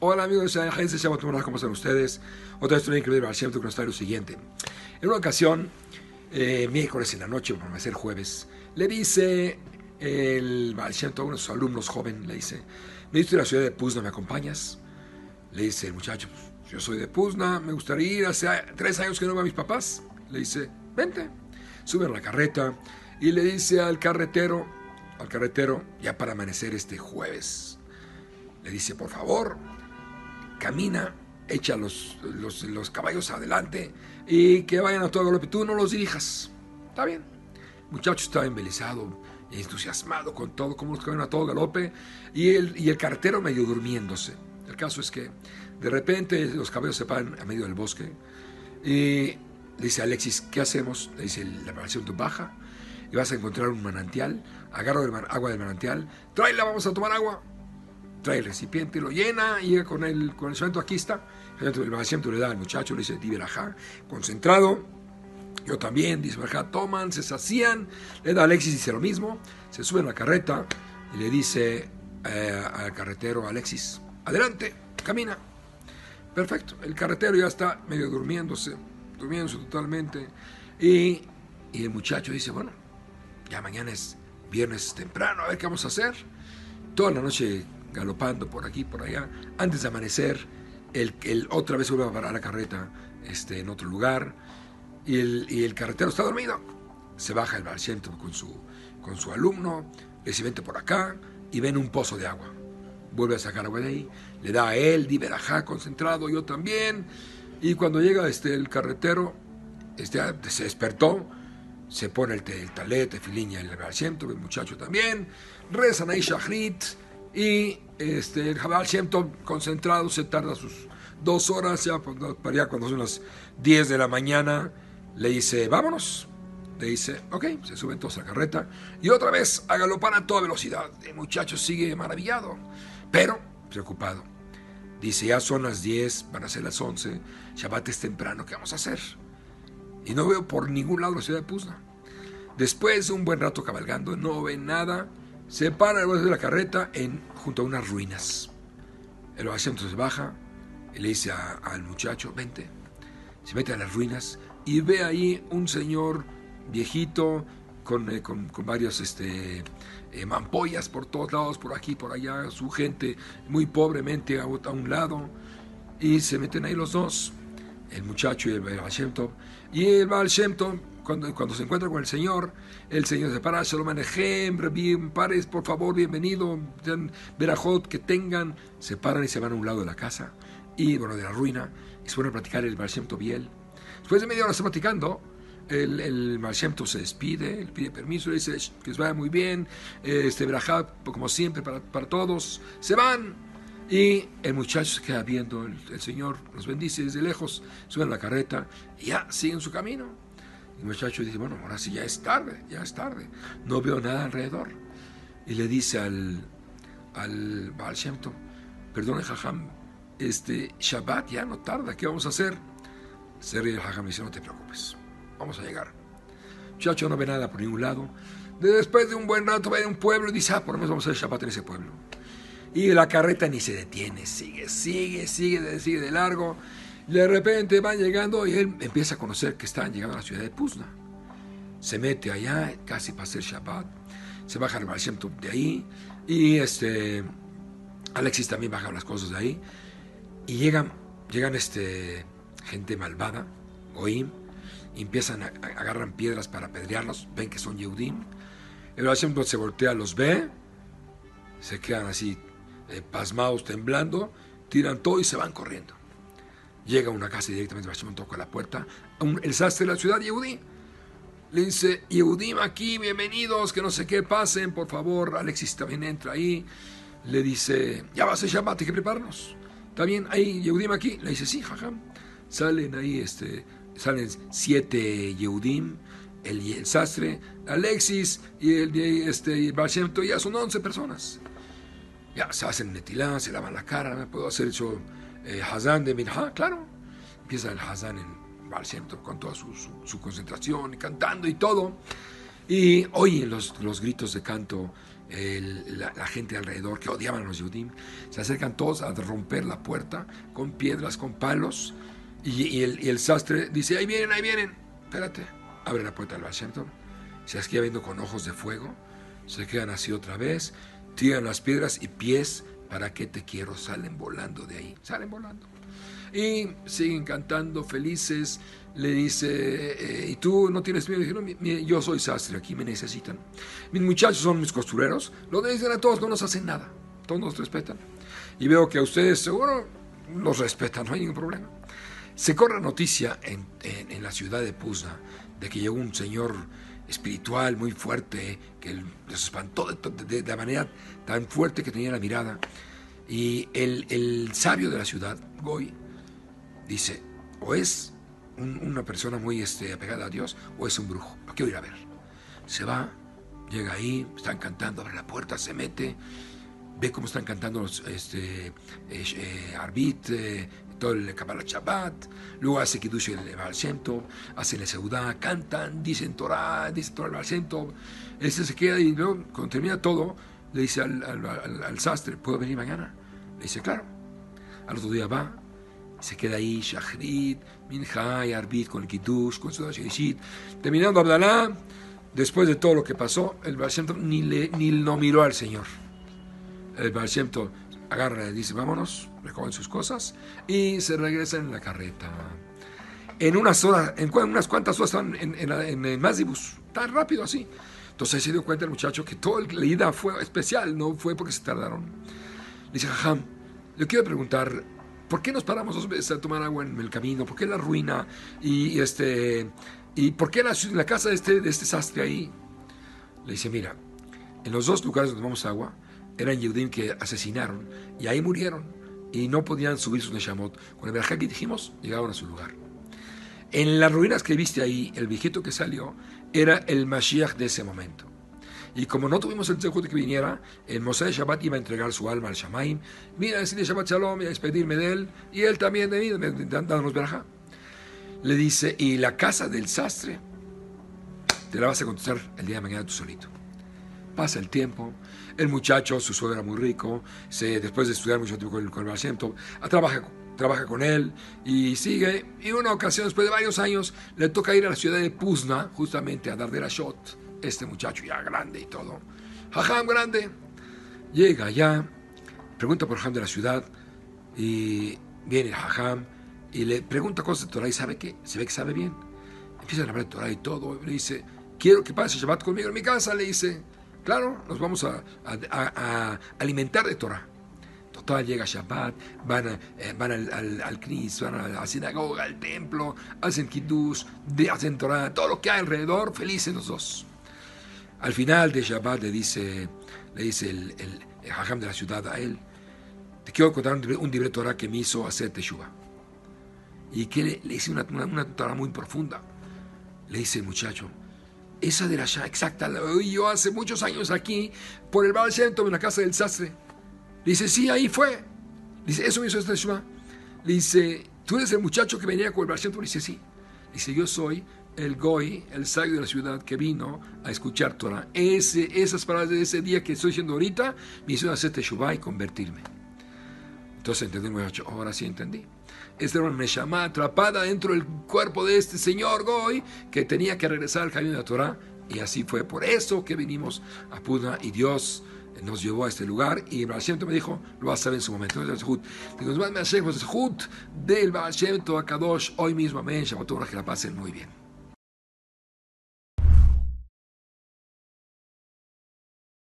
Hola amigos de Agencia Shabbat ¿cómo están ustedes? Otra historia increíble al Shem que nos lo siguiente. En una ocasión, eh, miércoles en la noche, por a ser jueves, le dice el Baal Shem uno de sus alumnos joven, le dice, me la ciudad de Puzna, ¿me acompañas? Le dice el muchacho, pues, yo soy de Puzna, me gustaría ir, hace tres años que no veo a mis papás. Le dice, vente. Sube a la carreta y le dice al carretero, al carretero, ya para amanecer este jueves, le dice, por favor, camina, echa los, los, caballos adelante y que vayan a todo galope. Tú no los dirijas. Está bien. Muchacho estaba embelesado, entusiasmado con todo, como los caballos a todo galope, y el, y el carretero medio durmiéndose. El caso es que de repente los caballos se paran a medio del bosque y le dice Alexis, ¿qué hacemos? Le dice, la preparación baja y vas a encontrar un manantial, agarra el agua del manantial, tráela, vamos a tomar agua trae el recipiente, lo llena y con el, con el cemento, aquí está. El cemento le da al muchacho, le dice Tiberajá, concentrado. Yo también, dice Barajá, toman, se sacían. Le da a Alexis, dice lo mismo. Se sube en la carreta y le dice eh, al carretero, Alexis, adelante, camina. Perfecto, el carretero ya está medio durmiéndose, durmiéndose totalmente. Y, y el muchacho dice, bueno, ya mañana es viernes temprano, a ver qué vamos a hacer. Toda la noche galopando por aquí, por allá. Antes de amanecer, el, el otra vez vuelve a parar la carreta este, en otro lugar y el, carretero está dormido. Se baja el barciento con su, con su alumno, le dice por acá y ven un pozo de agua. Vuelve a sacar agua de ahí, le da a él, diverajá concentrado, yo también. Y cuando llega este, el carretero, este, se despertó, se pone el, el talet, el filiña, el barciento, el muchacho también, rezan ahí shahrit, y este, el Jabal Shem concentrado se tarda sus dos horas, ya para cuando son las 10 de la mañana, le dice, vámonos. Le dice, ok, se suben todos a la carreta y otra vez a galopar a toda velocidad. El muchacho sigue maravillado, pero preocupado. Dice, ya son las 10, van a ser las 11, Shabbat es temprano, ¿qué vamos a hacer? Y no veo por ningún lado la ciudad de Puzna. Después de un buen rato cabalgando, no ve nada se para el de la carreta junto a unas ruinas. El asiento se baja y le dice al muchacho, vente. Se mete a las ruinas y ve ahí un señor viejito con, eh, con, varios este, eh, mampollas por todos lados, por aquí, por allá, su gente muy pobremente a, un lado. Y se meten ahí los dos, el muchacho y el Baal Y el Baal cuando, cuando se encuentra con el Señor, el Señor se para, Shalom Alejem, bien, pares, por favor, bienvenido, verajot, que tengan, se paran y se van a un lado de la casa, y bueno, de la ruina, y se ponen a platicar el Baal Biel. Después de media hora está platicando, el, el se despide, él pide permiso, le dice que les vaya muy bien, este verajot, como siempre, para, para todos, se van, y el muchacho se queda viendo, el, Señor los bendice desde lejos, suben a la carreta y ya siguen su camino. El muchacho dice, bueno, ahora sí ya es tarde, ya es tarde. No veo nada alrededor. Y le dice al, al Baal Shem perdone Jajam, este Shabbat ya no tarda, ¿qué vamos a hacer? Se ríe el Jajam y dice, no te preocupes, vamos a llegar. El muchacho no ve nada por ningún lado. Después de un buen rato va a un pueblo y dice, ah, por lo menos vamos a hacer Shabbat en ese pueblo. Y la carreta ni se detiene, sigue, sigue, sigue, sigue de largo. De repente van llegando y él empieza a conocer que están llegando a la ciudad de Puzna. Se mete allá, casi para hacer Shabbat. Se baja el Baal de ahí. Y este, Alexis también baja las cosas de ahí. Y llegan, llegan este, gente malvada, Goim, y empiezan a, agarran piedras para apedrearlos. Ven que son Yehudim. El Baal se voltea, los ve, se quedan así eh, pasmados, temblando, tiran todo y se van corriendo. Llega a una casa directamente Bashimon toca la puerta. el sastre de la ciudad, Yehudí. Le dice, Yehudim aquí, bienvenidos, que no sé qué, pasen, por favor. Alexis también entra ahí. Le dice, ya va a ser hay que prepararnos. ¿Está bien? Ahí, Yehudim aquí. Le dice, sí, jajam. Salen ahí, este, salen siete Yehudim, el, sastre, Alexis y el, este, y ya son once personas. Ya se hacen netilá, se lavan la cara, puedo hacer hecho eh, Hazán de Minha, claro. Empieza el Hazán en Baal con toda su, concentración, y cantando y todo. Y oyen los, los gritos de canto la, gente alrededor que odiaban a los Yudim, se acercan todos a romper la puerta con piedras, con palos, y, el, sastre dice, ahí vienen, ahí vienen, espérate, abre la puerta del Baal se queda viendo con ojos de fuego, se quedan así otra vez, tiran las piedras y pies, ¿para qué te quiero? Salen volando de ahí, salen volando. Y siguen cantando felices, le dice, eh, ¿y tú no tienes miedo? yo soy sastre, aquí me necesitan. Mis muchachos son mis costureros, lo dicen a todos, no nos hacen nada, todos nos respetan. Y veo que a ustedes seguro los respetan, no hay ningún problema. Se corre noticia en, en, la ciudad de Puzna de que llegó un señor espiritual muy fuerte que les espantó de, la manera tan fuerte que tenía la mirada. Y el, el sabio de la ciudad, Goy, dice, o es una persona muy este, apegada a Dios o es un brujo. Lo quiero ir a ver. Se va, llega ahí, están cantando, abre la puerta, se mete, ve cómo están cantando los este, eh, eh, eh, todo el Kabbalah Shabbat, luego hace Kiddush el Baal Shem hace la Seudá, cantan, dicen Torah, dicen Torah el Baal Shem Ese se queda y luego, cuando termina todo, le dice al, al sastre, ¿puedo venir mañana? Le dice, claro. Al otro día va, se queda ahí, Shachrit, Minha y Arbit con el Kiddush, con su Shishit. Terminando Abdalá, después de todo lo que pasó, el Baal ni, le, ni lo miró al Señor. El Baal agarra y dice, vámonos, recogen sus cosas y se regresan en la carreta. En unas horas, en unas cuantas horas estaban en, en, en, Mazibus, tan rápido así. Entonces se dio cuenta el muchacho que toda la ida fue especial, no fue porque se tardaron. Le dice, Jajam, le quiero preguntar, ¿Por qué nos paramos dos veces a tomar agua en el camino? ¿Por qué la ruina? Y, este, ¿y por qué la, la casa de este, de este sastre ahí? Le dice, mira, en los dos lugares donde tomamos agua, eran Yehudim que asesinaron y ahí murieron y no podían subir su Neshamot. Con el verajá que dijimos, llegaban a su lugar. En las ruinas que viste ahí, el viejito que salió era el Mashiach de ese momento. Y como no tuvimos el de que viniera, el Moshe Shabbat iba a entregar su alma al Shamaim, mira decirle Shabbat Shalom y a despedirme de él, y él también de mí, dándonos verajá. Le dice, y la casa del sastre, te la vas a contestar el día de mañana tú solito. Pasa el tiempo, el muchacho, su suegro era muy rico, se, después de estudiar mucho tiempo con el, el trabaja, trabaja con él y sigue. Y una ocasión, después de varios años, le toca ir a la ciudad de Puzna, justamente a dar de la shot este muchacho ya grande y todo. Jajam grande. Llega allá, pregunta por Jajam de la ciudad y viene Jajam y le pregunta cosas de Torah y sabe que, se ve que sabe bien. Empieza a hablar de Torah y todo. Y le dice, quiero que pase Shabbat conmigo en mi casa. Le dice, claro, nos vamos a, alimentar de Torah. Total, llega Shabbat, van, eh, van al, al, van a la sinagoga, al templo, hacen Kiddush, hacen Torah, todo lo que hay alrededor, felices los dos. Al final de Shabbat le dice, le dice el, hajam de la ciudad a él, te quiero contar un, un libre Torah que me hizo hacer Teshuvah. Y que le, le dice una, una, Torah muy profunda. Le dice el muchacho, esa de la Shah, exacta, la oí yo hace muchos años aquí, por el Baal Shem en la casa del sastre. Dice, sí, ahí fue. Dice, eso me hizo Teshuvah. Le dice, ¿tú eres el muchacho que venía con el Baal Shem dice, sí. Dice, yo soy el Goy, el sabio de la ciudad que vino a escuchar Torah. Ese, esas palabras de ese día que estoy diciendo ahorita me hicieron hacer Teshuvah y convertirme. Entonces entendí, ahora sí entendí. Esta era una atrapada dentro del cuerpo de este señor Goy que tenía que regresar al camino de la Torah. Y así fue por eso que vinimos a Puna y Dios nos llevó a este lugar y el Baal me dijo, lo vas a ver en su momento. Digo, del Baal Shem a Kadosh hoy mismo, amén, Shabbat, que la pasen muy bien.